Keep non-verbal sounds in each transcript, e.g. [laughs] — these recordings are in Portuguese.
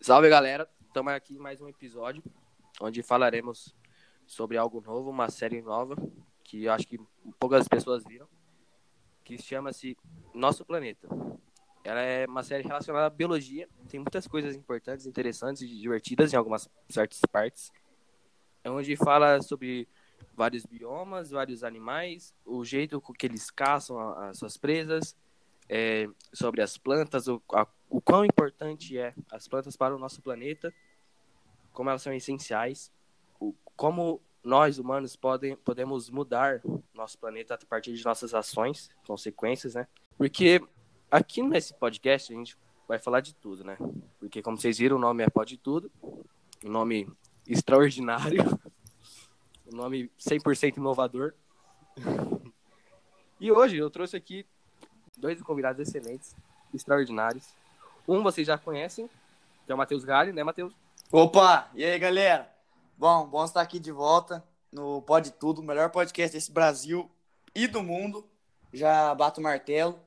Salve galera, estamos aqui em mais um episódio onde falaremos sobre algo novo, uma série nova que eu acho que poucas pessoas viram, que chama-se Nosso Planeta. Ela é uma série relacionada à biologia, tem muitas coisas importantes, interessantes e divertidas em algumas certas partes. Onde fala sobre vários biomas, vários animais, o jeito com que eles caçam as suas presas, é, sobre as plantas, o, a, o quão importante é as plantas para o nosso planeta, como elas são essenciais, o, como nós humanos podem, podemos mudar nosso planeta a partir de nossas ações, consequências, né? Porque aqui nesse podcast a gente vai falar de tudo, né? Porque como vocês viram, o nome é Pode Tudo, um nome extraordinário, [laughs] um nome 100% inovador. E hoje eu trouxe aqui dois convidados excelentes, extraordinários. Um vocês já conhecem, que é o Matheus Galli, né, Matheus? Opa, e aí, galera? Bom, bom estar aqui de volta no Pode Tudo, o melhor podcast desse Brasil e do mundo. Já bato o martelo.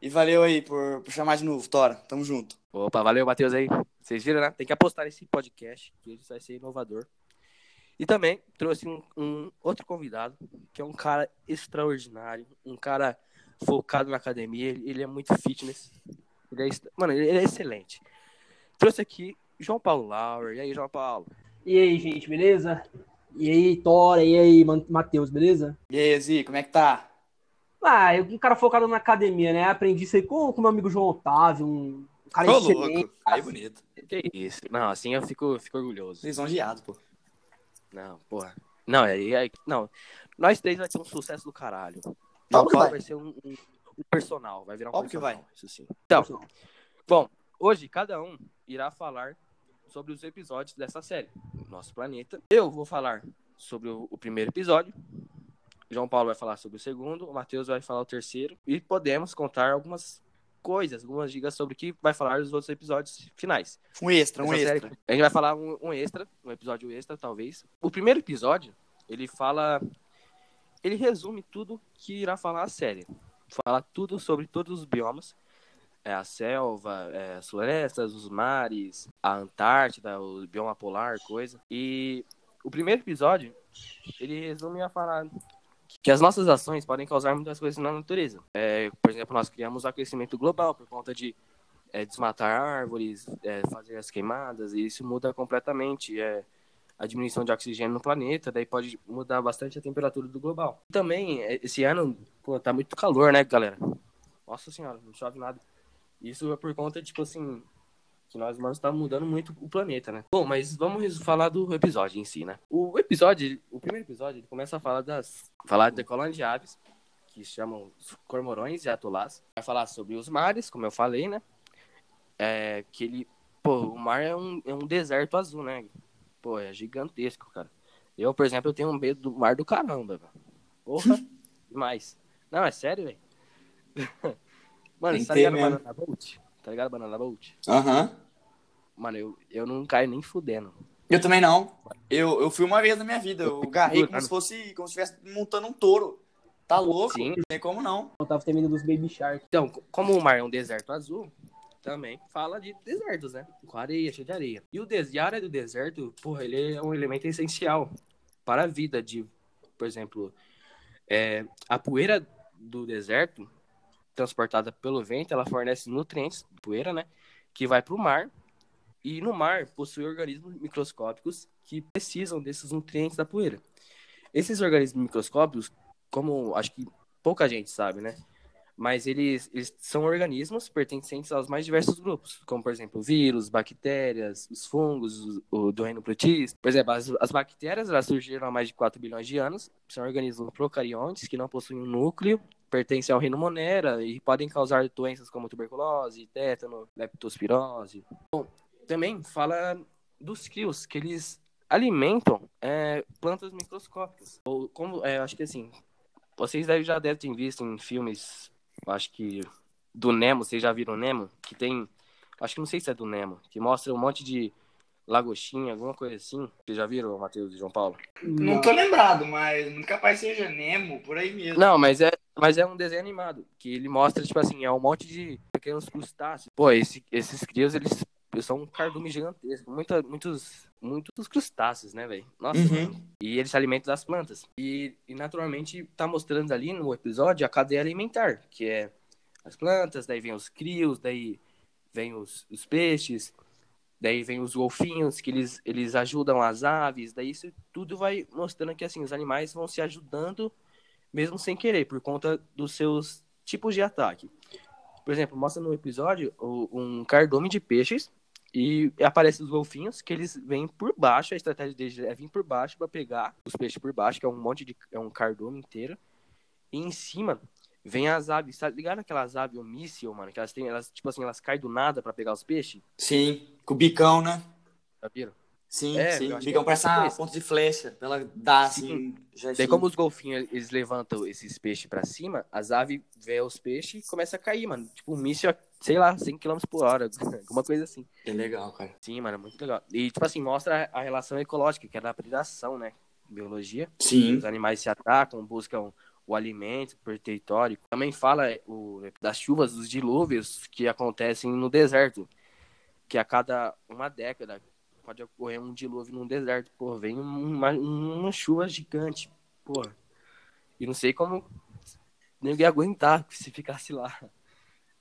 E valeu aí por, por chamar de novo, Tora. Tamo junto. Opa, valeu, Matheus aí. Vocês viram, né? Tem que apostar nesse podcast, que ele vai ser inovador. E também trouxe um, um outro convidado, que é um cara extraordinário, um cara focado na academia, ele, ele é muito fitness. Ele é, mano, ele é excelente. Trouxe aqui João Paulo Lauer. E aí, João Paulo? E aí, gente, beleza? E aí, Tora, e aí, Matheus, beleza? E aí, Zi, como é que tá? Ah, eu um cara focado na academia, né? Aprendi isso aí com o meu amigo João Otávio, um cara Ô, louco, aí bonito. Que isso? Não, assim eu fico, fico orgulhoso. Lisonjeado, pô. Não, porra. Não, é, é, não. Nós três vai ter um sucesso do caralho. Óbvio que vai. vai ser um, um, um personal, vai virar um Óbvio que personal, vai. Isso sim. Então, bom, hoje cada um irá falar sobre os episódios dessa série, Nosso Planeta. Eu vou falar sobre o, o primeiro episódio. João Paulo vai falar sobre o segundo, o Matheus vai falar o terceiro e podemos contar algumas coisas, algumas dicas sobre o que vai falar os outros episódios finais. Um extra, um Essa série- extra. a gente vai falar um, um extra, um episódio extra, talvez. O primeiro episódio, ele fala. Ele resume tudo que irá falar a série. Fala tudo sobre todos os biomas. É a selva, é, as florestas, os mares, a Antártida, o bioma polar, coisa. E o primeiro episódio, ele resume a falar que as nossas ações podem causar muitas coisas na natureza. É, por exemplo, nós criamos o aquecimento global por conta de é, desmatar árvores, é, fazer as queimadas, e isso muda completamente é, a diminuição de oxigênio no planeta, daí pode mudar bastante a temperatura do global. Também, é, esse ano, pô, tá muito calor, né, galera? Nossa senhora, não chove nada. Isso é por conta, tipo assim, que nós humanos estamos mudando muito o planeta, né? Bom, mas vamos falar do episódio em si, né? O episódio, o primeiro episódio, ele começa a falar das... falar da colônia de aves, que se chamam os cormorões e atolás. Vai falar sobre os mares, como eu falei, né? É, que ele... Pô, o mar é um, é um deserto azul, né? Pô, é gigantesco, cara. Eu, por exemplo, eu tenho um medo do mar do caramba, velho. Porra, [laughs] demais. Não, é sério, velho. [laughs] Mano, Tem você tá ligado. Banana Boat? Tá ligado Banana Boat? Aham. Mano, eu, eu não caio nem fudendo. Eu também não. Eu, eu fui uma vez na minha vida. Eu garrei como se fosse, como se estivesse montando um touro. Tá louco? Sim. Não tem como não. Eu tava temendo dos Baby Shark. Então, como o mar é um deserto azul, também fala de desertos, né? Com areia, cheio de areia. E, o des... e a área do deserto, porra, ele é um elemento essencial para a vida de, por exemplo, é, a poeira do deserto, transportada pelo vento, ela fornece nutrientes, poeira, né? Que vai para o mar. E no mar possui organismos microscópicos que precisam desses nutrientes da poeira. Esses organismos microscópicos, como acho que pouca gente sabe, né? Mas eles, eles são organismos pertencentes aos mais diversos grupos, como, por exemplo, vírus, bactérias, os fungos, o, do reino protista. Por exemplo, as, as bactérias elas surgiram há mais de 4 bilhões de anos, são organismos procariontes que não possuem um núcleo, pertencem ao reino Monera e podem causar doenças como tuberculose, tétano, leptospirose. Bom, também fala dos crios, que eles alimentam é, plantas microscópicas. Ou como, é, acho que assim, vocês já devem ter visto em filmes, acho que do Nemo, vocês já viram Nemo? Que tem, acho que não sei se é do Nemo, que mostra um monte de lagostinha, alguma coisa assim. Vocês já viram, Matheus e João Paulo? Não tô lembrado, mas muito capaz seja Nemo, por aí mesmo. Não, mas é, mas é um desenho animado, que ele mostra, tipo assim, é um monte de pequenos crustáceos. Pô, esse, esses crios, eles são um cardume gigantesco. Muita, muitos, muitos crustáceos, né, velho? Nossa, Uhum. E eles se alimentam das plantas. E, e naturalmente tá mostrando ali no episódio a cadeia alimentar, que é as plantas, daí vem os crios, daí vem os, os peixes, daí vem os golfinhos, que eles, eles ajudam as aves, daí isso tudo vai mostrando que assim, os animais vão se ajudando mesmo sem querer, por conta dos seus tipos de ataque. Por exemplo, mostra no episódio um cardume de peixes e aparecem os golfinhos que eles vêm por baixo, a estratégia deles é vir por baixo para pegar os peixes por baixo, que é um monte de é um cardume inteiro. E em cima vem as aves, tá ligado aquelas aves míssil, mano, que elas têm, elas tipo assim, elas caem do nada para pegar os peixes, Sim, com o bicão, né? viram? Sim, É, sim. O bicão é parece tipo uma isso. ponta de flecha. pra Ela dá Sim. assim. Já Daí como os golfinhos eles levantam esses peixes para cima, as aves vê os peixes e começa a cair, mano. Tipo um míssil, sei lá, 100 km por hora, [laughs] alguma coisa assim. É legal, cara. Sim, mano, muito legal. E tipo assim, mostra a relação ecológica, que é da predação, né? Biologia. Sim. Os animais se atacam, buscam o alimento por território. Também fala é, o, das chuvas, dos dilúvios que acontecem no deserto. Que a cada uma década pode ocorrer um dilúvio num deserto. Pô, vem uma, uma chuva gigante. Porra. E não sei como ninguém aguentar se ficasse lá.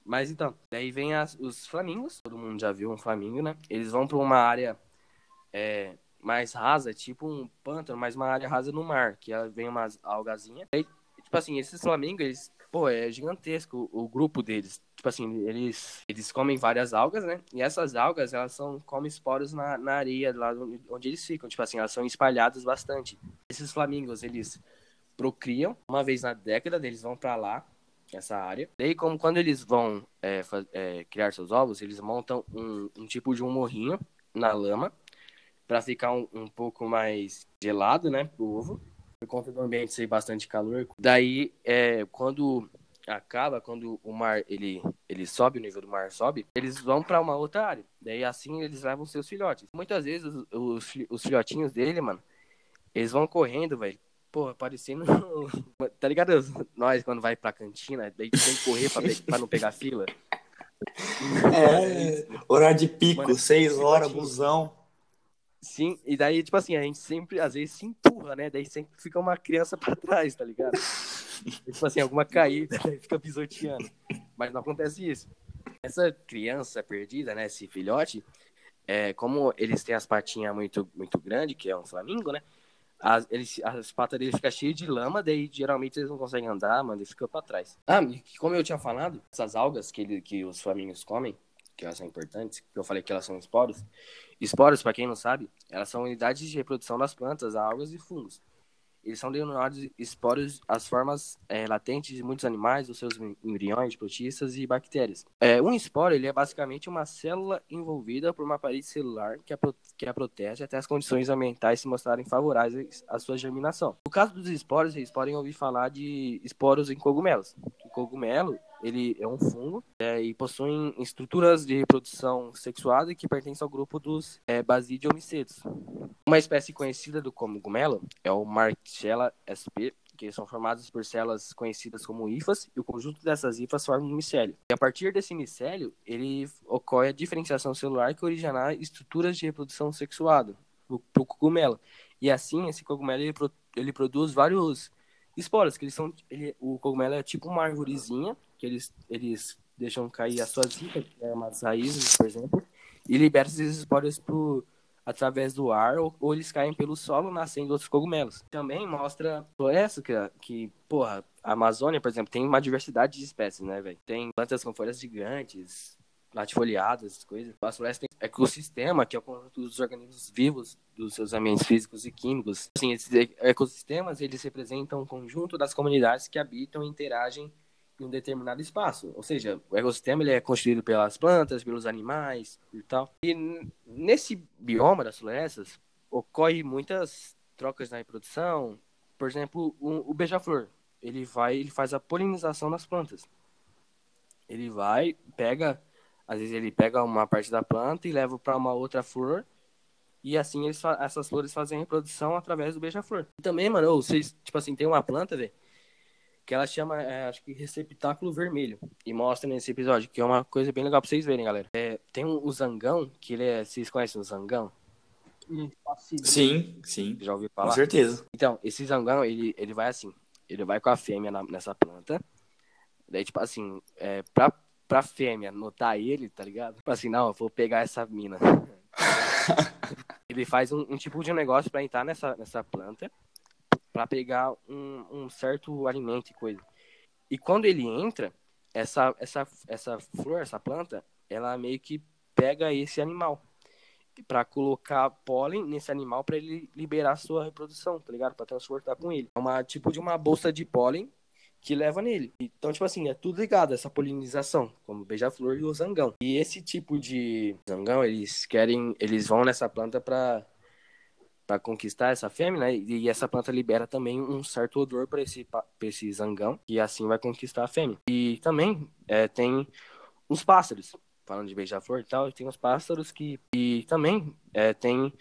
Mas então, daí vem as- os flamingos. Todo mundo já viu um flamingo, né? Eles vão para uma área é, mais rasa, tipo um pântano, mas uma área rasa no mar, que vem umas algazinhas. Aí, tipo assim, esses flamingos, eles, pô, é gigantesco o, o grupo deles. Tipo assim, eles, eles comem várias algas, né? E essas algas, elas são, comem esporos na, na areia, lá onde, onde eles ficam. Tipo assim, elas são espalhadas bastante. Esses flamingos, eles procriam uma vez na década, eles vão para lá, essa área. Daí, como quando eles vão é, é, criar seus ovos, eles montam um, um tipo de um morrinho na lama para ficar um, um pouco mais gelado, né, pro ovo, por conta do ambiente ser bastante calor. Daí, é, quando acaba, quando o mar ele ele sobe, o nível do mar sobe, eles vão para uma outra área. Daí assim eles levam seus filhotes. Muitas vezes os, os, os filhotinhos dele, mano, eles vão correndo, velho. Porra, parecendo. tá ligado? Nós, quando vai pra cantina, daí tem que correr pra, pra não pegar fila. É, horário de pico, Mano, seis horas, busão. Sim, e daí, tipo assim, a gente sempre, às vezes, se empurra, né? Daí sempre fica uma criança pra trás, tá ligado? E, tipo assim, alguma caída, daí fica pisoteando. Mas não acontece isso. Essa criança perdida, né? Esse filhote, é, como eles têm as patinhas muito, muito grandes, que é um flamingo, né? As, eles, as patas deles ficam cheias de lama, daí geralmente eles não conseguem andar, mano, eles ficam pra trás. Ah, e como eu tinha falado, essas algas que, ele, que os flamingos comem, que elas são importantes, que eu falei que elas são esporos, Esporos, para quem não sabe, elas são unidades de reprodução das plantas, algas e fungos. Eles são denominados esporos as formas é, latentes de muitos animais, os seus embriões, protistas e bactérias. É, um esporo ele é basicamente uma célula envolvida por uma parede celular que a, que a protege até as condições ambientais se mostrarem favoráveis à sua germinação. No caso dos esporos, vocês podem ouvir falar de esporos em cogumelos. O cogumelo ele é um fungo é, e possuem estruturas de reprodução sexuada que pertencem ao grupo dos é. Uma espécie conhecida do cogumelo é o Marchella sp, que são formadas por células conhecidas como hifas, e o conjunto dessas hifas forma um micélio. E a partir desse micélio, ele ocorre a diferenciação celular que originará estruturas de reprodução sexuada para o cogumelo. E assim, esse cogumelo ele, ele produz vários esporos, que eles são, ele, o cogumelo é tipo uma arvorezinha, eles, eles deixam cair as suas hifas, que é umas raízes, por exemplo, e liberam esses esporos pro, através do ar ou, ou eles caem pelo solo nascendo outros cogumelos. Também mostra essa que, que, porra, a Amazônia, por exemplo, tem uma diversidade de espécies, né, velho? Tem plantas com folhas gigantes, latifoliadas, coisas. As florestas têm ecossistema, que é o conjunto dos organismos vivos dos seus ambientes físicos e químicos. Assim, esses ecossistemas, eles representam um conjunto das comunidades que habitam e interagem em um determinado espaço. Ou seja, o ecossistema ele é constituído pelas plantas, pelos animais e tal. E nesse bioma das florestas ocorre muitas trocas na reprodução. Por exemplo, o, o beija-flor, ele vai, ele faz a polinização das plantas. Ele vai, pega, às vezes ele pega uma parte da planta e leva para uma outra flor E assim eles essas flores fazem a reprodução através do beija-flor. Também, mano, vocês, tipo assim, tem uma planta, velho, que ela chama, é, acho que receptáculo vermelho. E mostra nesse episódio, que é uma coisa bem legal pra vocês verem, galera. É, tem um, o zangão, que ele é. Vocês conhecem o zangão? Hum, passivo. Sim, sim. Já ouviu Com falar? certeza. Então, esse zangão, ele, ele vai assim. Ele vai com a fêmea na- nessa planta. Daí, tipo assim, é, pra, pra fêmea notar ele, tá ligado? Tipo assim, não, eu vou pegar essa mina. [laughs] ele faz um, um tipo de negócio pra entrar nessa, nessa planta. Pra pegar um, um certo alimento e coisa. E quando ele entra, essa, essa, essa flor, essa planta, ela meio que pega esse animal para colocar pólen nesse animal para ele liberar sua reprodução, tá ligado? Para transportar com ele. É uma tipo de uma bolsa de pólen que leva nele. Então, tipo assim, é tudo ligado essa polinização, como beija-flor e o zangão. E esse tipo de zangão, eles querem, eles vão nessa planta para para conquistar essa fêmea, né? E essa planta libera também um certo odor para esse esse zangão e assim vai conquistar a fêmea. E também é, tem os pássaros, falando de beija-flor e tal, tem os pássaros que e também é, tem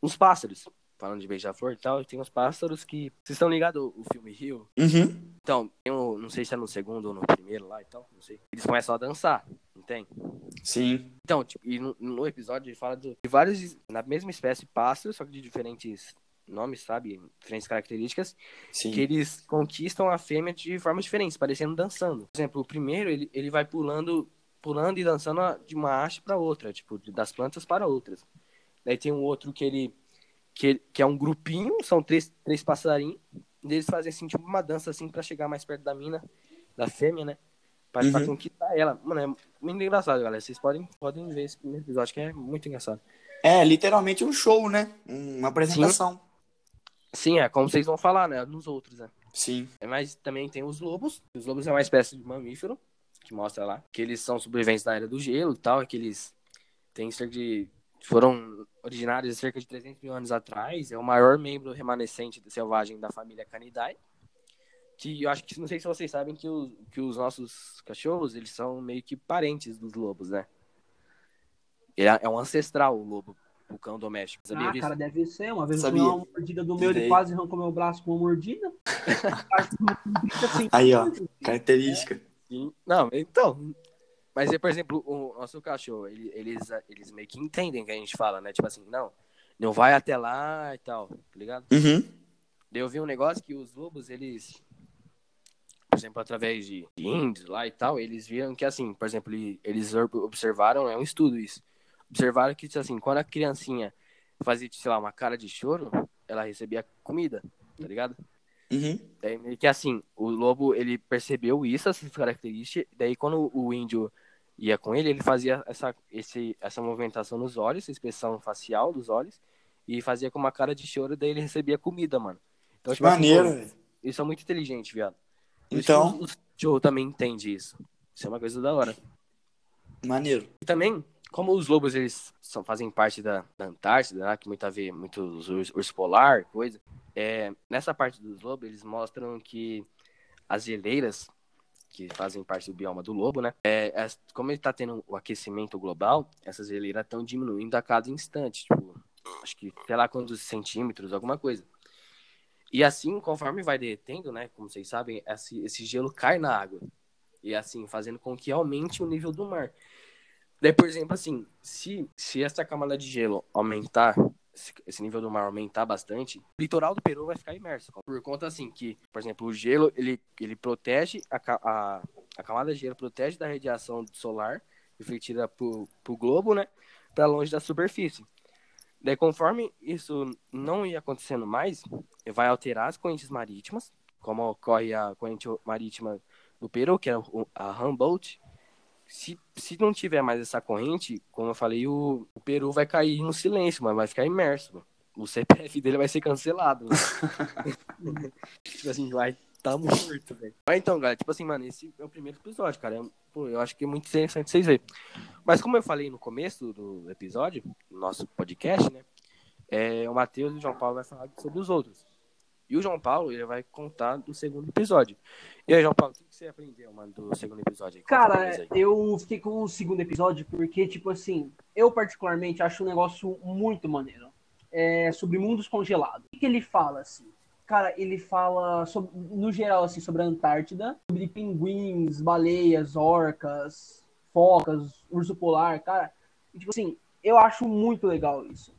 os pássaros, falando de beija-flor e tal, tem os pássaros que vocês estão ligados o filme Rio? Uhum. Então, um, não sei se é no segundo ou no primeiro lá e tal, não sei. Eles começam a dançar, não tem? Sim. Então, tipo, e no, no episódio ele fala de vários, na mesma espécie, pássaros, só que de diferentes nomes, sabe? Diferentes características, Sim. que eles conquistam a fêmea de formas diferentes, parecendo dançando. Por exemplo, o primeiro, ele, ele vai pulando, pulando e dançando de uma haste para outra, tipo, das plantas para outras. Daí tem um outro que ele, que, que é um grupinho, são três, três passarinhos, e eles fazem, assim, tipo, uma dança, assim, para chegar mais perto da mina, da fêmea, né? Pra, pra Uhum. conquistar ela. Mano, é muito engraçado, galera. Vocês podem, podem ver esse primeiro episódio, que é muito engraçado. É literalmente um show, né? Uma apresentação. Sim, é como vocês vão falar, né? Nos outros, né? Sim. É, Mas também tem os lobos. Os lobos é uma espécie de mamífero, que mostra lá, que eles são sobreviventes da era do gelo e tal, que eles têm cerca de. Foram originários de cerca de 300 mil anos atrás. É o maior membro remanescente selvagem da família Canidae. Que eu acho que, não sei se vocês sabem, que, os que os nossos cachorros, eles são meio que parentes dos lobos, né? Ele é é um ancestral, o lobo, o cão doméstico. Sabia Ah, disso? cara, deve ser. Uma vez eu Sabia. uma mordida do meu, ele quase arrancou meu braço com [laughs] uma mordida. assim, Aí, ó. Característica. Sim. Não, então. Mas, por exemplo, o nosso cachorro, ele- eles, eles meio que entendem o que a gente fala, né? Tipo assim, não, não vai até lá e tal, tá ligado? Uhum. Eu vi um negócio que os lobos, eles, por exemplo, através de índios lá e tal, eles viram que, assim, por exemplo, ele- eles ob- observaram, é um estudo isso, observaram que, assim, quando a criancinha fazia, sei lá, uma cara de choro, ela recebia comida, tá ligado? Uhum. Daí meio que assim, o lobo, ele percebeu isso, essas características, daí quando o índio ia com ele, ele fazia essa, esse, essa movimentação nos olhos, essa expressão facial dos olhos, e fazia com uma cara de choro, daí ele recebia comida, mano. Então, tipo assim, Maneiro, pô, velho. isso é muito inteligente, viado. Então, os cachorro também entende isso. Isso é uma coisa da hora. maneiro. E também, como os lobos, eles são, fazem parte da, da Antártida, né, que muito a ver, muitos urso, urso polar, coisa, é, nessa parte dos lobos, eles mostram que as geleiras, que fazem parte do bioma do lobo, né, é, como ele tá tendo o aquecimento global, essas geleiras estão diminuindo a cada instante, tipo, acho que, sei lá quantos centímetros, alguma coisa. E assim, conforme vai derretendo, né, como vocês sabem, esse, esse gelo cai na água. E assim, fazendo com que aumente o nível do mar. Daí, por exemplo, assim, se, se essa camada de gelo aumentar, esse- nível do mar aumentar bastante, o litoral do Peru vai ficar imerso. Por conta, assim, que, por exemplo, o gelo, ele, ele protege, a, a, a camada de gelo protege da radiação solar refletida pro, pro globo, né, para longe da superfície. Daí, conforme isso não ia acontecendo mais, vai alterar as correntes marítimas, como ocorre a corrente marítima do Peru, que é a Humboldt, se, se não tiver mais essa corrente, como eu falei, o, o Peru vai cair no silêncio, mas vai ficar imerso. mano. O CPF dele vai ser cancelado. [laughs] tipo assim, vai tá morto, velho. Mas então, galera, tipo assim, mano, esse é o primeiro episódio, cara. Eu, pô, eu acho que é muito interessante vocês verem. Mas como eu falei no começo do episódio, no nosso podcast, né? É, o Matheus e o João Paulo vai falar sobre os outros. E o João Paulo, ele vai contar do segundo episódio. E aí, João Paulo, o que você aprendeu, mano, do segundo episódio? aí? Cara, eu fiquei com o segundo episódio porque, tipo assim, eu particularmente acho um negócio muito maneiro. é, sobre mundos congelados. O que, ele fala, assim? Cara, ele fala, sobre, no geral, assim, sobre a Antártida, sobre pinguins, baleias, orcas, focas, urso polar, cara. E, tipo assim, eu acho muito legal isso.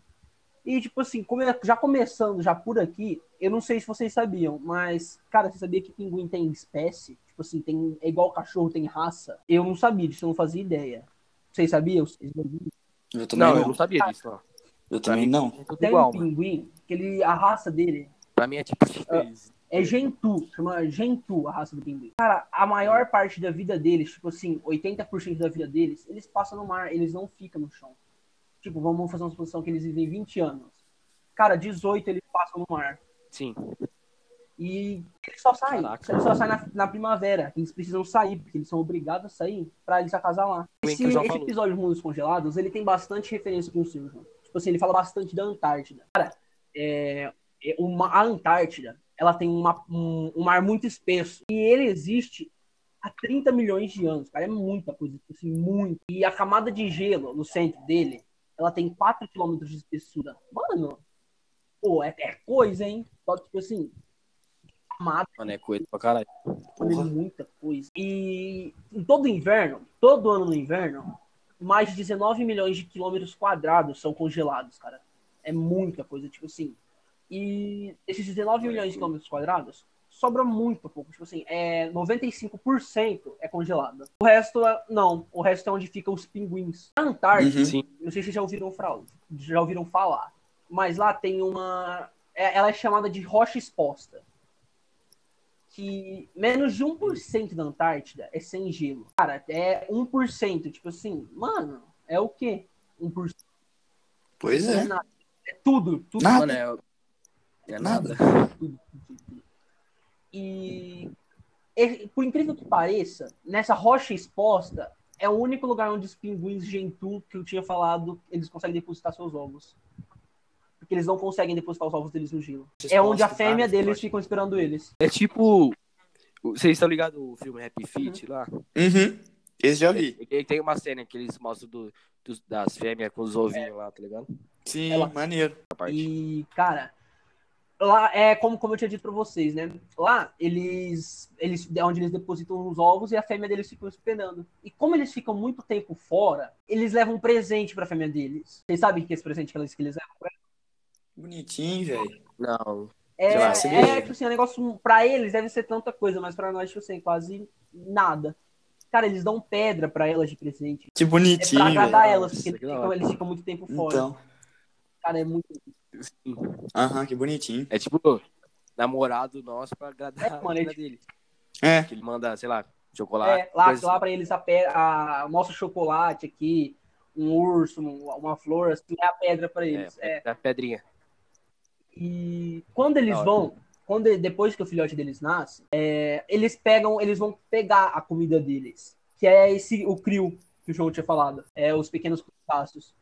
E, tipo assim, já começando já por aqui, eu não sei se vocês sabiam, mas, cara, você sabia que pinguim tem espécie? Tipo assim, tem, é igual cachorro, tem raça? Eu não sabia disso, eu não fazia ideia. Vocês sabiam? Vocês sabiam? Eu também Não, não. eu não sabia disso, não. Eu também não. É Tem igual, um pinguim, que ele, a raça dele Pra mim é tipo chinês. é Gentoo, chama Gentoo a raça do pinguim. Cara, a maior parte da vida deles, tipo assim, 80% da vida deles, eles passam no mar, eles não ficam no chão. Tipo, vamos fazer uma suposição que eles vivem 20 anos. Cara, 18 eles passam no mar. Sim. E eles só saem. Caraca. Eles só saem na, na primavera. Eles precisam sair, porque eles são obrigados a sair pra eles acasalar. Esse, esse falou. episódio de Mundos Congelados, ele tem bastante referência com o seu, João. Tipo assim, ele fala bastante da Antártida. Cara, é, é uma, a Antártida, ela tem uma- um, um mar muito espesso. E ele existe há 30 milhões de anos, cara. É muita coisa, tipo assim, muito. E a camada de gelo no centro dele, ela tem 4 quilômetros de espessura. Mano, pô, é, é coisa, hein? Só, tipo assim, Mano, é coisa pra caralho. Olha, Porra. muita coisa. E em todo inverno, todo ano no inverno, mais de 19 milhões de quilômetros quadrados são congelados, cara. É muita coisa, tipo assim. E esses 19 milhões de quilômetros quadrados sobra muito pouco. Tipo assim, é 95% é congelado. O resto é. Não, o resto é onde ficam os pinguins. A Antártida, Uhum. Não sei se vocês já ouviram, já ouviram falar, mas lá tem uma. é- Ela é chamada de rocha exposta. Que menos de 1% da Antártida é sem gelo. Cara, é 1%. Tipo assim, mano, é o quê? 1%. Pois Não é é. nada. É tudo, tudo. Nada. Mano, é. É nada. tudo, tudo, tudo, tudo. E, e, por incrível que pareça, nessa rocha exposta é o único lugar onde os pinguins Gentoo que eu tinha falado, eles conseguem depositar seus ovos. Porque eles não conseguem depositar os ovos deles no gelo. É onde a fêmea tá? deles ficam esperando eles. É tipo. Vocês estão ligados o filme Happy Feet lá? Uhum. Esse já vi. E e tem uma cena que eles mostram do, dos- das fêmeas com os ovinhos lá, tá ligado? Sim, Ela- maneiro. E, cara, lá é como, como eu tinha dito pra vocês, né? Lá, eles, eles é onde eles depositam os ovos e a fêmea deles ficam esperando. E como eles ficam muito tempo fora, eles levam um presente pra fêmea deles. Vocês sabem que é esse presente que eles, que eles levam? pra ela? Bonitinho, velho. Não. É, lá, é, tipo assim, um negócio pra eles deve ser tanta coisa, mas pra nós, tipo assim, quase nada. Cara, eles dão pedra pra elas de presente. Que É bonitinho, pra agradar velho. elas, Nossa, porque que eles ficam, hora. eles ficam muito tempo fora. Então. Cara, é muito. Aham, que bonitinho. É tipo namorado nosso pra agradar É, mano, é a mina dele. É. Que ele manda, sei lá, chocolate. É, lá, coisa lá assim. pra eles a, pe- a mostra chocolate aqui, um urso, um- uma flor, assim, é a pedra pra eles. É. É, a pedrinha. E quando eles Da hora. vão, quando depois que o filhote deles nasce, é, eles pegam, eles vão pegar a comida deles, que é esse o crio que o João tinha falado, é os pequenos crustáceos.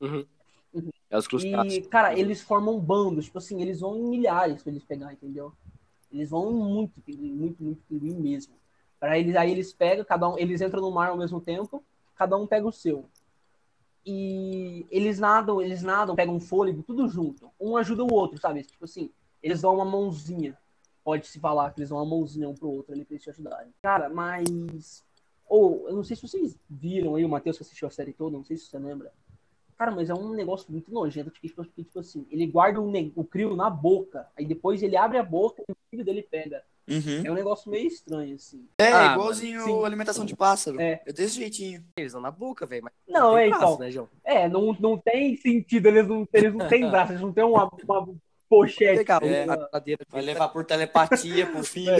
Uhum. Uhum. É os crustáceos. E, cara, eles formam bandos, tipo assim, eles vão em milhares pra eles pegar, entendeu? Eles vão muito muito, muito pinguim mesmo. Para eles, aí eles pegam, cada um, eles entram no mar ao mesmo tempo, cada um pega o seu. E eles nadam, eles nadam, pegam fôlego, tudo junto. Um ajuda o outro, sabe? Tipo assim, eles dão uma mãozinha. Pode-se falar que eles dão uma mãozinha um pro outro ali pra eles te ajudarem. Cara, mas. Ou, eu não sei se vocês viram aí, o Matheus que assistiu a série toda, não sei se você lembra. Cara, mas é um negócio muito nojento, porque, tipo, porque, tipo assim, ele guarda o, o crio na boca, aí depois ele abre a boca e o filho dele pega. Uhum. É um negócio meio estranho, assim. É, Ah, igualzinho sim. alimentação de pássaro. É. É desse jeitinho. Eles dão na boca, velho. mas Não, tem é, braço, então. Né, João? É, não, não tem sentido, eles não, eles não têm [laughs] braço, eles não têm uma, uma pochete. Pegar É. uma. Vai levar por telepatia pro filho.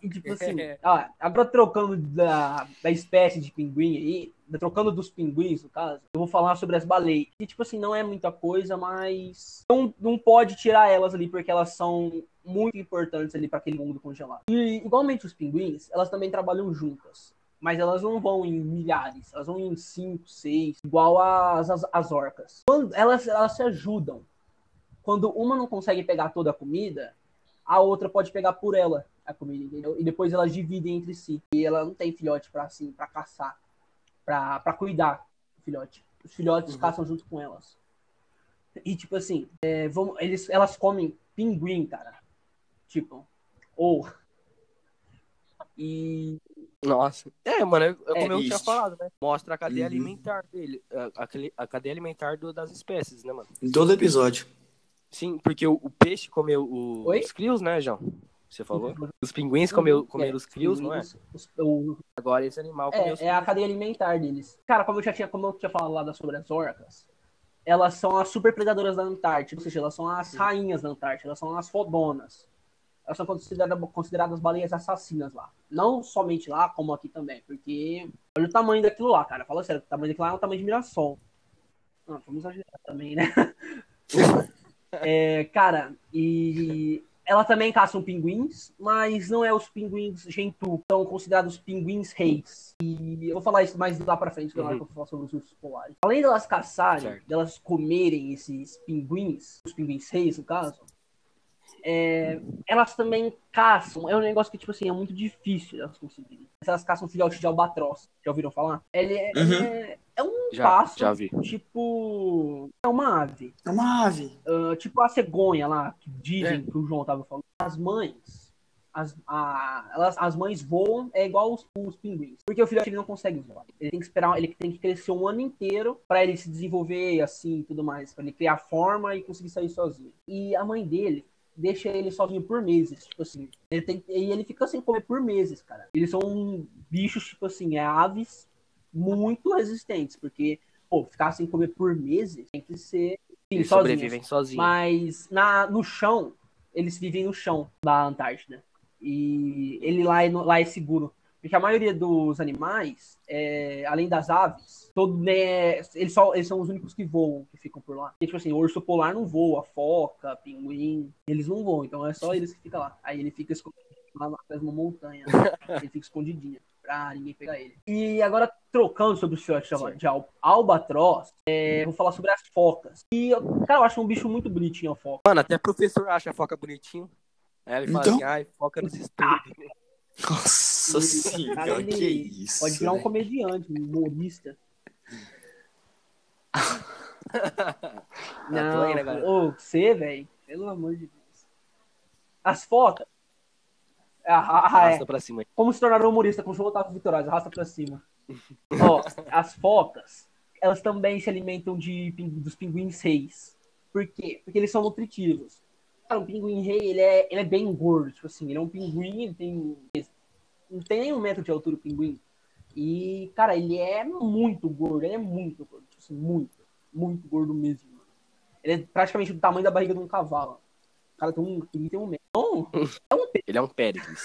E, tipo assim, É. [laughs] ó, agora trocando da, da espécie de pinguim aí, trocando dos pinguins, no caso, eu vou falar sobre as baleias. E, tipo assim, não é muita coisa, mas não, não pode tirar elas ali, porque elas são muito importantes ali para aquele mundo congelado. E, igualmente, os pinguins, elas também trabalham juntas. Mas elas não vão em milhares, elas vão em cinco, seis, igual as, as, as orcas. Quando elas, elas se ajudam. Quando uma não consegue pegar toda a comida, a outra pode pegar por ela a comida, entendeu? E depois elas dividem entre si. E ela não tem filhote para assim, para caçar, para cuidar do filhote. Os filhotes Uhum. caçam junto com elas. E, tipo assim, é, vamos, eles, elas comem pinguim, cara. Tipo, ou. E. Nossa. É, mano, é, é como eu tinha falado, né? Mostra a cadeia Uhum. alimentar dele. A, a, a cadeia alimentar do- das espécies, né, mano? Em todo episódio. Sim, porque o, o peixe comeu o- os crios, né, João? Você falou? Os pinguins comeu, comeram É, os crios, não é? os- os- o- Agora esse animal comeu os É, é a cadeia alimentar deles. Cara, como eu já tinha, como eu tinha falado lá sobre as orcas, elas são as super predadoras da Antártida, ou seja, elas são as rainhas da Antártida, elas são as fodonas. Elas são consideradas, consideradas baleias assassinas lá. Não somente lá, como aqui também, porque olha o tamanho daquilo lá, cara. Fala sério, o tamanho daquilo lá é o tamanho de Mirassol. Não, vamos exagerar também, né? [laughs] É, cara, e ela também caçam pinguins, mas não é os pinguins Gentoo, são considerados pinguins reis. E eu vou falar isso mais lá pra frente, na hora Uhum. que eu for falar sobre os ursos polares. Além delas caçarem, Certo. delas comerem esses pinguins, os pinguins reis, no caso, é, elas também caçam. É um negócio que, tipo assim, é muito difícil elas conseguirem. Elas caçam filhote de albatroz. Já ouviram falar? Ele é, Uhum. é, é um Já, pássaro, já vi. tipo. É uma ave. É uma ave. Ah, tipo a cegonha lá, que dizem É. que o João tava falando. As mães, as, a, elas, as mães voam é igual os, os pinguins. Porque o filhote ele não consegue voar. Ele tem que esperar, ele tem que crescer um ano inteiro pra ele se desenvolver assim e tudo mais. Pra ele criar forma e conseguir sair sozinho. E a mãe dele deixa ele sozinho por meses. Tipo assim, ele tem, e ele fica sem comer por meses, cara. Eles são bichos, tipo assim, é aves muito resistentes. Porque, pô, ficar sem comer por meses tem que ser. Eles sozinhos. sobrevivem sozinhos. Mas na, no chão, eles vivem no chão da Antártida. E ele lá é, lá é seguro. Porque a maioria dos animais, é, além das aves, todo, né, eles, só, eles são os únicos que voam, que ficam por lá. E, tipo assim, o urso polar não voa, foca, pinguim, eles não voam, então é só eles que ficam lá. Aí ele fica escondido lá atrás de uma montanha. [laughs] ele fica escondidinho, pra ninguém pegar ele. E agora, trocando sobre o filhote de, de al- albatroz, é, vou falar sobre as focas. E, cara, eu acho um bicho muito bonitinho a foca. Mano, até professor acha a foca bonitinho. Aí ele fala Então? assim, ai, foca nos estudos. Nossa senhora, que isso. Pode virar um comediante, um humorista. tô Não, aí, ô, você, velho, pelo amor de Deus. As focas. Ah, ah, ah, é. Arrasta pra cima. Como se tornar um humorista com o João Otávio Vitoraz, arrasta pra cima. Ó, as focas, elas também se alimentam de, dos pinguins reis. Por quê? Porque eles são nutritivos. Cara, um pinguim rei, ele é, ele é bem gordo, tipo assim, ele é um pinguim, ele tem. Não tem nem um metro de altura o pinguim. E, cara, ele é muito gordo, ele é muito gordo, tipo assim, muito, muito gordo mesmo. mano. Ele é praticamente do tamanho da barriga de um cavalo. O cara tem um, tem um metro. Então, Ele é um Péricles.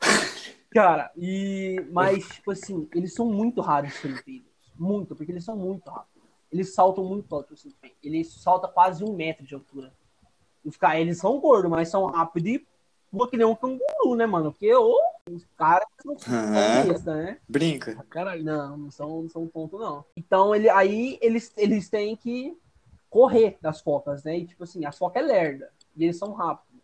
[laughs] Cara, e. Mas, tipo assim, eles são muito raros serem pegos. Muito, porque eles são muito rápidos. Eles saltam muito alto, assim, bem. Ele salta quase um metro de altura. Os caras, eles são gordos, mas são rápidos e voam que nem um canguru, né, mano? Porque ô, os caras não são besta, né? Brinca. Caralho. Não, não são, não são tontos, não. Então, ele, aí eles, eles têm que correr das focas, né? E, tipo assim, as focas é lerda. E eles são rápidos.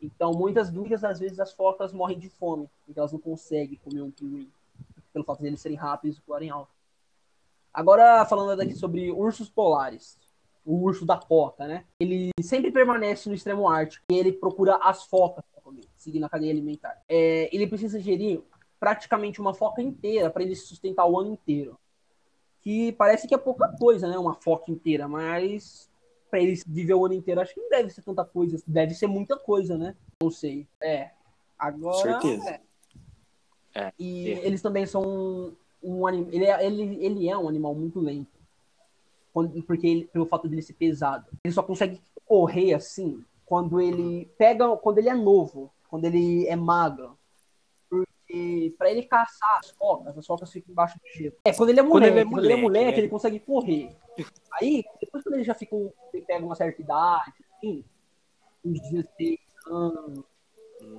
Então, muitas, muitas das vezes as focas morrem de fome, porque elas não conseguem comer um pinguim, pelo fato de eles serem rápidos e voarem alto. Agora, falando daqui sobre ursos polares, o urso da foca, né? Ele sempre permanece no extremo ártico e ele procura as focas para comer, seguindo a cadeia alimentar. É, ele precisa gerir praticamente uma foca inteira para ele se sustentar o ano inteiro. Que parece que é pouca coisa, né? Uma foca inteira, mas para ele viver o ano inteiro, acho que não deve ser tanta coisa. Deve ser muita coisa, né? Não sei. É. Agora. Certeza. é. É, E é. eles também são um animal. Ele é, ele, ele é um animal muito lento. Quando- porque ele, pelo fato dele ser pesado. Ele só consegue correr assim quando ele pega. Quando ele é novo. Quando ele é magro. Porque pra ele caçar as focas, as focas ficam embaixo do gelo. É, quando ele é Quando moleque, ele é quando ele é moleque, moleque, né? ele consegue correr. Aí, depois quando ele já fica. Ele pega uma certa idade, assim, uns 16 anos.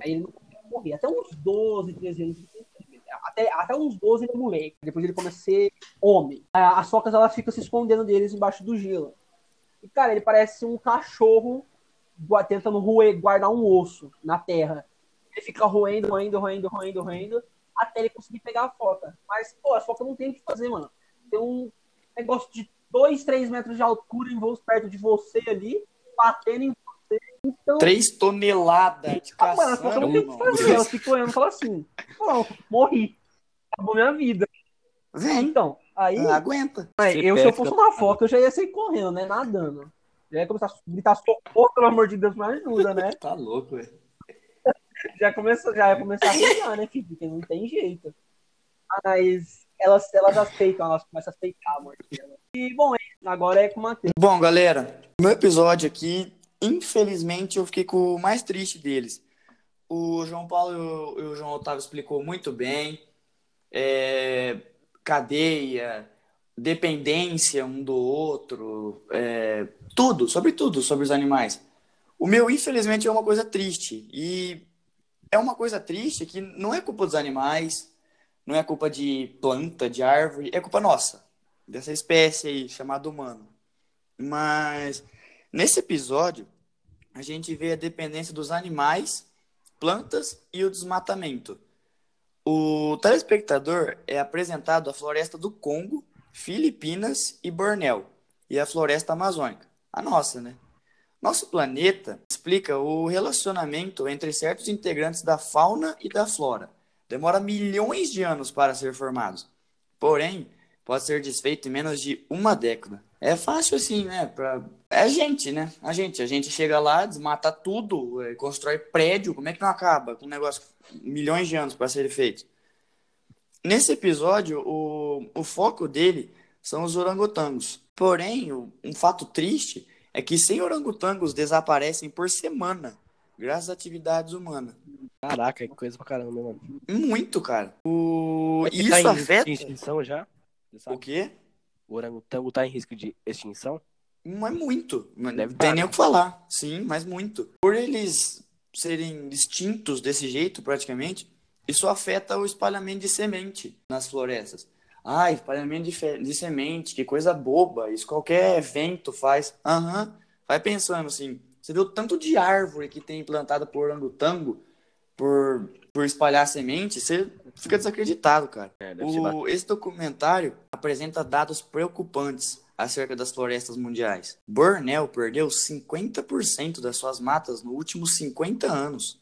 Aí ele não consegue correr. Até uns 12, 13 anos. ele. Até, até uns 12 ele é moleque. Depois ele começa a ser homem. As focas elas ficam se escondendo deles embaixo do gelo. E, cara, ele parece um cachorro tentando roer, guardar um osso na terra. Ele fica roendo, roendo, roendo, roendo, roendo, até ele conseguir pegar a foca. Mas, pô, a foca não tem o que fazer, mano. Tem um negócio de 2, 3 metros de altura em voos perto de você ali, batendo em. Então, Três toneladas de ah, mano, eu não caçamba, tenho o que fazer. Ela ficou olhando e falou assim: Pronto, morri. Acabou minha vida. Vem, Então, aí, ah, aguenta. aí, eu, se eu fosse uma foca, eu já ia sair correndo, né? Nadando. Já ia começar a gritar socorro, pelo amor de Deus, me ajuda, né? [laughs] Tá louco, velho. [laughs] já, começou, já ia começar a pegar, né, filho? Porque não tem jeito. Mas elas, elas aceitam, elas começam a aceitar a morte dela. E, bom, é- agora é com o Matheus. Bom, galera, no meu episódio aqui, infelizmente, eu fiquei com o mais triste deles. O João Paulo e o, João Otávio explicou muito bem. É, cadeia, dependência um do outro, é, tudo, sobre tudo, sobre os animais. O meu, infelizmente, é uma coisa triste. E é uma coisa triste que não é culpa dos animais, não é culpa de planta, de árvore, é culpa nossa, dessa espécie aí chamada humano. Mas nesse episódio, a gente vê a dependência dos animais, plantas e o desmatamento. O telespectador é apresentado a floresta do Congo, Filipinas e Bornéu, e a floresta amazônica, a nossa, né? Nosso planeta explica o relacionamento entre certos integrantes da fauna e da flora. Demora milhões de anos para ser formados. Porém, pode ser desfeito em menos de uma década. É fácil assim, né? Pra... É a gente, né? A gente. A gente chega lá, desmata tudo, eh, constrói prédio. Como é que não acaba com um negócio milhões de anos para ser feito? Nesse episódio, o, o foco dele são os orangotangos. Porém, um fato triste é que 100 orangotangos desaparecem por semana, graças às atividades humanas. Caraca, que coisa pra caramba, mano. Muito, cara. O... Mas Isso tá em afeta. extinção já? O quê? O orangotango tá em risco de extinção? Não é muito. Não Deve tem nem o que falar. Sim, mas muito. Por eles serem extintos desse jeito, praticamente, isso afeta o espalhamento de semente nas florestas. Ah, espalhamento de, de semente, que coisa boba. Isso qualquer vento faz. Aham. Vai pensando assim. Você o tanto de árvore que tem plantada por orangotango por, por espalhar semente, você fica desacreditado, cara. É. O, esse documentário apresenta dados preocupantes acerca das florestas mundiais. Bornéu perdeu 50% das suas matas nos últimos 50 anos.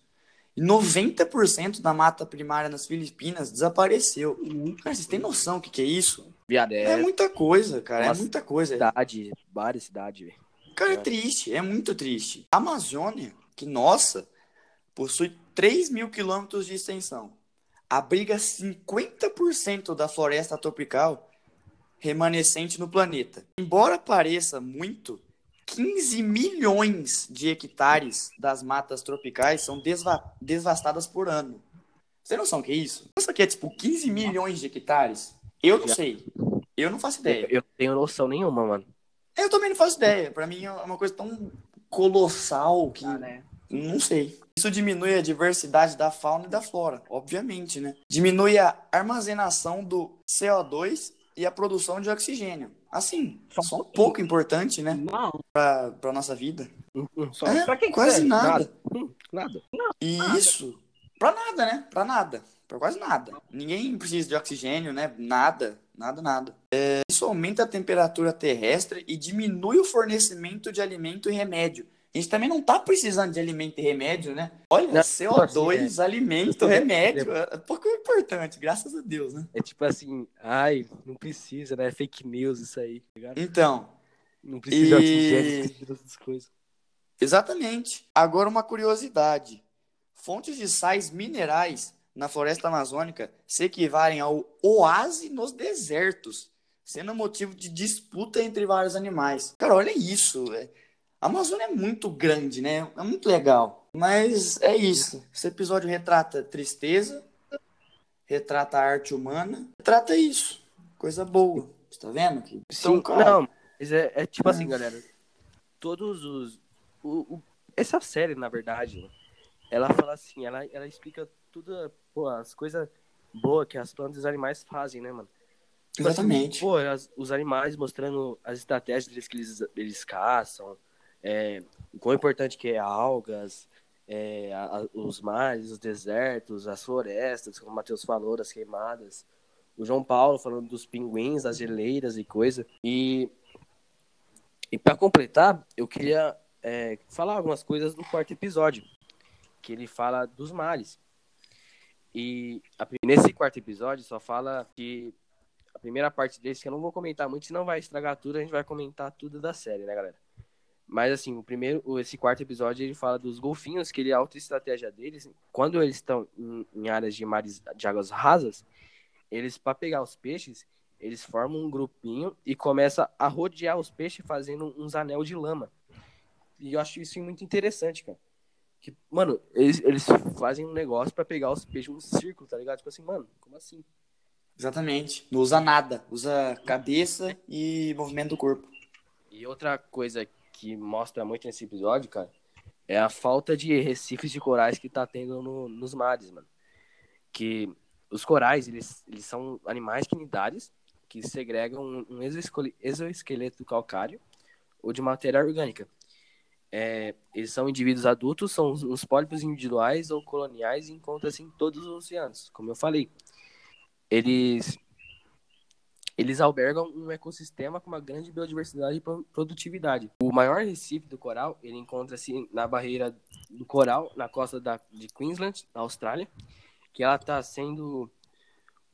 E 90% da mata primária nas Filipinas desapareceu. Cara, vocês têm noção do que, que é isso? Viado, É, é, muita coisa, cara. Nossa, é muita coisa. cidade, várias cidades, velho. Cara, é É. triste, é muito triste. A Amazônia, que nossa, possui 3 mil quilômetros de extensão, abriga 50% da floresta tropical remanescente no planeta. Embora pareça muito, 15 milhões de hectares das matas tropicais são desva- devastadas por ano. Você tem noção do que é isso? Isso aqui é tipo 15 milhões de hectares? Eu não sei. Eu não faço ideia. Eu não tenho noção nenhuma, mano. Eu também não faço ideia. Pra mim é uma coisa tão colossal que Ah, né? não sei. Isso diminui a diversidade da fauna e da flora, obviamente, né? Diminui a armazenação do CO2 e a produção de oxigênio. Assim, Só só, um pouco importante, né? Não, Pra, pra nossa vida. Hum, hum, só É, pra que que quase serve? nada. Hum, nada. E isso, pra nada, né? Pra nada. Pra quase nada. Ninguém precisa de oxigênio, né? Nada, nada, nada. É, isso aumenta a temperatura terrestre e diminui o fornecimento de alimento e remédio. A gente também não tá precisando de alimento e remédio, né? Olha, Não, CO2, assim, alimento, [laughs] remédio, é pouco importante, graças a Deus, né? É tipo assim, ai, não precisa, né? É fake news isso aí, tá ligado? Então, Não precisa de E- precisa dessas coisas. Exatamente. Agora uma curiosidade. Fontes de sais minerais na floresta amazônica se equivalem ao oásis nos desertos, sendo motivo de disputa entre vários animais. Cara, olha isso. é- A Amazônia é muito grande, né? É muito legal. Mas é isso. Esse episódio retrata tristeza, retrata a arte humana, retrata isso. Coisa boa. Você tá vendo aqui? Sim, cara, não, mas é, é tipo assim, galera. Todos os. o- o- essa série, na verdade, ela fala assim, ela, ela explica tudo, pô, as coisas boas que as plantas e os animais fazem, né, mano? Tipo assim, Exatamente. pô, as- os animais mostrando as estratégias deles que eles, eles caçam, é, o quão importante que é algas, é, a- os mares, os desertos, as florestas, como o Matheus falou, das queimadas. O João Paulo falando dos pinguins, das geleiras e coisa. E E para completar, eu queria é, falar algumas coisas do quarto episódio, que ele fala dos mares. E a, nesse quarto episódio só fala que a primeira parte desse, que eu não vou comentar muito, senão vai estragar tudo, a gente vai comentar tudo da série, né, galera? Mas assim, o primeiro, esse quarto episódio, ele fala dos golfinhos, que ele a estratégia deles, quando eles estão em, em, áreas de mares de águas rasas, eles para pegar os peixes, eles formam um grupinho e começa a rodear os peixes fazendo uns anel de lama. E eu acho isso muito interessante, cara. Que, mano, eles, eles fazem um negócio para pegar os peixes um círculo, tá ligado? Tipo assim, mano, como assim? Exatamente. Não usa nada. Usa cabeça e movimento do corpo. E outra coisa que mostra muito nesse episódio, cara, é a falta de recifes de corais que tá tendo no, nos mares, mano. Que os corais, eles, eles são animais quinidários que segregam um exoesqueleto calcário ou de matéria orgânica. É, eles são indivíduos adultos, são os pólipos individuais ou coloniais e encontram-se em todos os oceanos, como eu falei. Eles eles albergam um ecossistema com uma grande biodiversidade e produtividade. O maior recife do coral, ele encontra-se na barreira do coral, na costa da, de Queensland, na Austrália, que ela está sendo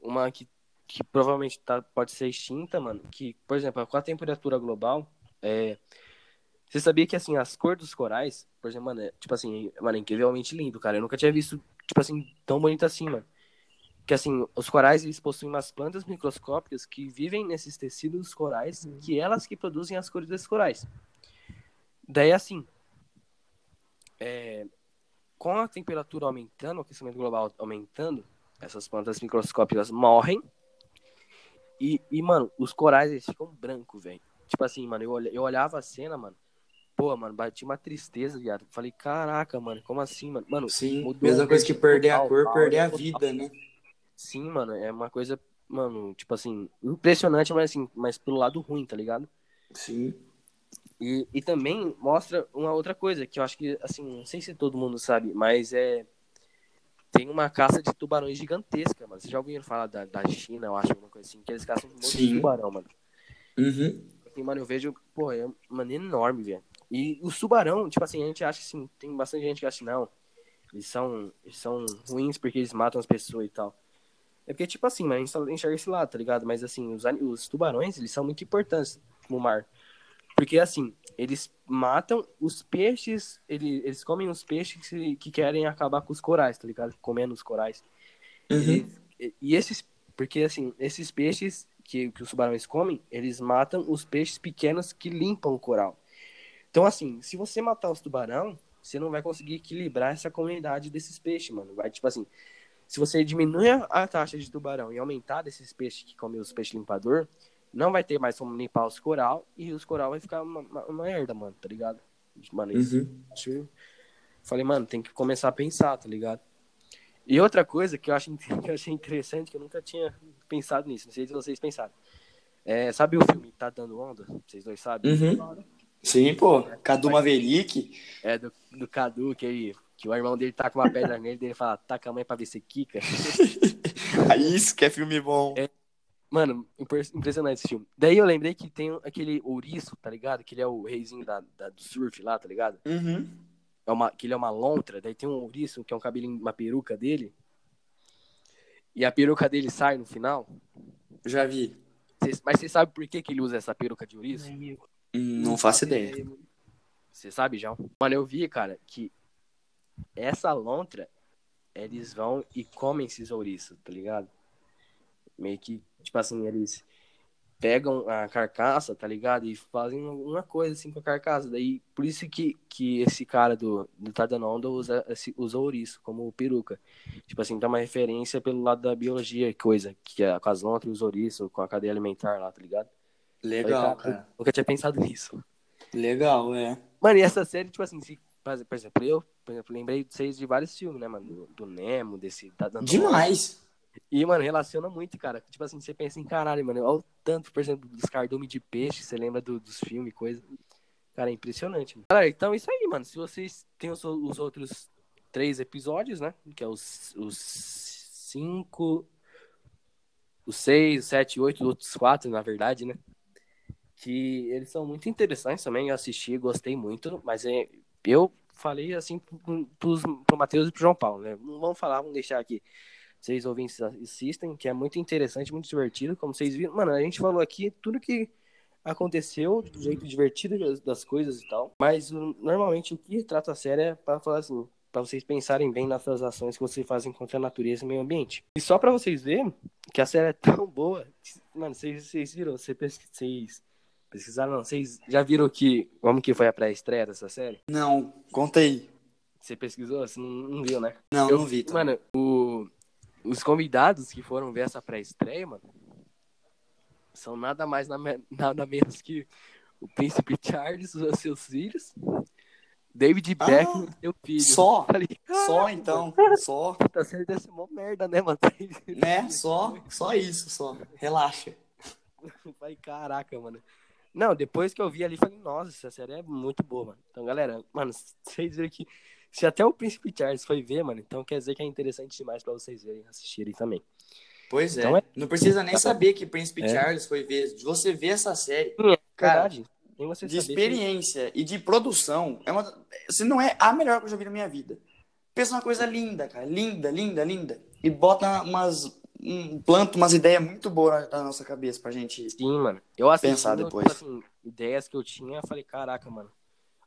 uma que, que provavelmente tá, pode ser extinta, mano. Que, por exemplo, com a temperatura global, é, você sabia que, assim, as cores dos corais, por exemplo, mano, é, tipo assim, mano, é incrivelmente lindo, cara. Eu nunca tinha visto, tipo assim, tão bonito assim, mano que assim, os corais eles possuem umas plantas microscópicas que vivem nesses tecidos corais, uhum. que elas que produzem as cores desses corais. Daí assim, é, com a temperatura aumentando, o aquecimento global aumentando, essas plantas microscópicas morrem. E, e mano, os corais eles ficam brancos, velho. Tipo assim, mano, eu, eu olhava a cena, mano. Pô, mano, bati uma tristeza, viado. Falei, caraca, mano, como assim, mano? Mano, Sim, mesma coisa que perder a cor, perder a vida, né? Sim, mano, é uma coisa, mano, tipo assim, impressionante, mas assim, mas pelo lado ruim, tá ligado? Sim. E, e também mostra uma outra coisa, que eu acho que, assim, não sei se todo mundo sabe, mas é. Tem uma caça de tubarões gigantesca, mano. Vocês já ouviram falar da, da China, eu acho, alguma coisa assim, que eles caçam um monte Sim. de tubarão, mano. Uhum. Assim, mano, eu vejo, pô, é uma enorme, velho. E os tubarão, tipo assim, a gente acha que assim, tem bastante gente que acha, não, eles são, eles são ruins porque eles matam as pessoas e tal. É porque, tipo assim, a gente só enxerga esse lado, tá ligado? Mas, assim, os, os tubarões, eles são muito importantes no mar. Porque, assim, eles matam os peixes, eles, eles comem os peixes que, que querem acabar com os corais, tá ligado? Comendo os corais. Uhum. E, e, esses, porque, assim, esses peixes que, que os tubarões comem, eles matam os peixes pequenos que limpam o coral. Então, assim, se você matar os tubarão, você não vai conseguir equilibrar essa comunidade desses peixes, mano. Vai, tipo assim, se você diminuir a taxa de tubarão e aumentar desses peixes que comem os peixes limpador, não vai ter mais como limpar os coral e os coral vai ficar uma, uma, uma merda, mano, tá ligado? Mano, isso. Uhum. Falei, mano, tem que começar a pensar, tá ligado? E outra coisa que eu, acho, [laughs] que eu achei interessante, que eu nunca tinha pensado nisso, não sei se vocês pensaram. É, sabe o filme Tá Dando Onda? Vocês dois sabem? Uhum. Sim, pô. Cadu Maverick. É, do, do Cadu, que ele que o irmão dele tá com uma pedra nele, ele fala, taca a mãe pra ver se quica. [laughs] Isso que é filme bom. É, mano, impressionante esse filme. Daí eu lembrei que tem aquele ouriço, tá ligado? Que ele é o reizinho da, da do surf lá, tá ligado? Uhum. É uma, que ele é uma lontra, daí tem um ouriço, que é um cabelinho, uma peruca dele. E a peruca dele sai no final. Já vi. Cê, mas você sabe por que, que ele usa essa peruca de ouriço? Hum, não faço ideia. Você sabe, João? Mano, eu vi, cara, que essa lontra, eles vão e comem esses ouriços, tá ligado? Meio que, tipo assim, eles pegam a carcaça, tá ligado? E fazem uma coisa assim com a carcaça. Daí, por isso que, que esse cara do, do Onda usa, usa ouriço como peruca. Tipo assim, dá uma referência pelo lado da biologia, coisa, que é com as lontras e os ouriços, com a cadeia alimentar lá, tá ligado? Legal, Falei, cara, cara. Nunca tinha pensado nisso. Legal, é. Mano, e essa série, tipo assim, se por exemplo, eu, por exemplo, lembrei de vocês de vários filmes, né, mano? Do, Nemo, desse. Dando Demais! E, mano, relaciona muito, cara. Tipo assim, você pensa em caralho, mano. Olha o tanto, por exemplo, dos cardumes de peixe, você lembra do, dos filmes, coisa. Cara, é impressionante. Mano. Galera, então é isso aí, mano. Se vocês têm os, os outros três episódios, né? Que é os, os cinco, os seis, os sete, oito, os outros quatro, na verdade, né? que eles são muito interessantes também. Eu assisti, gostei muito, mas é, eu falei assim pros, pro Matheus e pro João Paulo, né? Não vamos falar, vamos deixar aqui. Vocês ouvintes assistem, que é muito interessante, muito divertido. Como vocês viram, mano, a gente falou aqui tudo que aconteceu do jeito divertido das, coisas e tal. Mas normalmente o que trata a série é pra falar assim, para vocês pensarem bem nas ações que vocês fazem contra a natureza e o meio ambiente. E só para vocês verem que a série é tão boa, mano, vocês, vocês viram, vocês, vocês pesquisaram, não, vocês já viram que como que foi a pré-estreia dessa série? Não, conta aí. Você pesquisou? Você não, não viu, né? Não, Eu- não vi. tá? Mano, o- os convidados que foram ver essa pré-estreia, mano, são nada mais, na- nada menos que o príncipe Charles, os seus filhos, David Ah, Beckham e seu filho. Só, [laughs] Falei, só então, só, Tá deve ser mó merda, né, mano? [laughs] né? Só, só isso, só. Relaxa. Falei, caraca, mano. Não, depois que eu vi ali, falei, nossa, essa série é muito boa, mano. Então, galera, mano, [laughs] vocês viram que se até o Príncipe Charles foi ver, mano, então quer dizer que é interessante demais pra vocês verem, assistirem também. Pois é. Então é- Não precisa nem saber que Príncipe É. Charles foi ver. Você vê essa série, É Cara, de experiência e de produção, é uma, se não é a melhor que eu já vi na minha vida. Pensa uma coisa linda, cara. Linda, linda, linda. E bota umas. Um, planta umas ideias muito boas na nossa cabeça pra gente. Sim, mano. Eu assisti, Pensar depois. assim, ideias que eu tinha, eu falei, caraca, mano.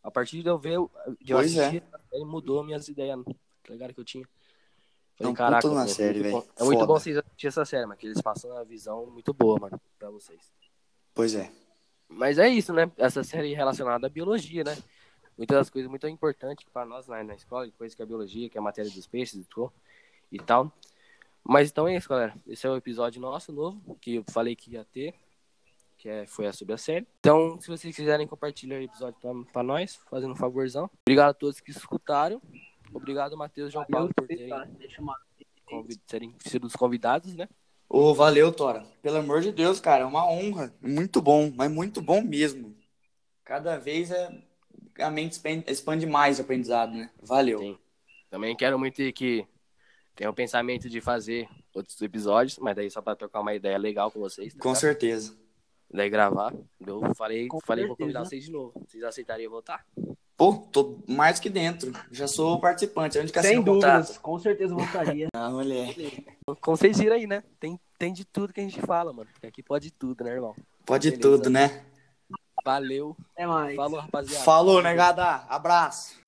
A partir de eu ver, de eu Pois é. assistir, ele mudou minhas ideias, tá ligado? Que eu tinha. É um Falei, caraca, mano, série, muito velho. bom. É muito bom vocês assistirem essa série, mano, que eles passam uma visão muito boa, mano, pra vocês. Pois é. Mas é isso, né? Essa série relacionada à biologia, né? Muitas das coisas muito importantes para nós lá na escola, coisas que é a biologia, que é a matéria dos peixes e tal. Mas então é isso, galera. Esse é o episódio nosso novo, que eu falei que ia ter, que é, foi a sobre a série. Então, se vocês quiserem compartilhar o episódio para nós, fazendo um favorzão. Obrigado a todos que escutaram. Obrigado, Matheus e João Paulo, por terem, convi- terem sido os convidados, né? Ô, valeu, Tora. Pelo amor de Deus, cara, é uma honra. Muito bom, mas muito bom mesmo. Cada vez é... a mente expande, expande mais o aprendizado, né? Valeu. Sim. Também quero muito que tenha o pensamento de fazer outros episódios, mas daí só para trocar uma ideia legal com vocês. tá Com ligado? certeza. Daí gravar. Eu falei, Com falei vou certeza. convidar vocês de novo. Vocês aceitariam voltar? Pô, tô mais que dentro. Já sou participante. Onde que Sem assina o dúvidas, contrato? com certeza voltaria. [laughs] Ah, mulher. Como vocês viram aí, né? Tem, tem de tudo que a gente fala, mano. Porque aqui pode tudo, né, irmão? Pode Beleza. tudo, né? Valeu. Até mais. Falou, rapaziada. Falou, negada. Abraço.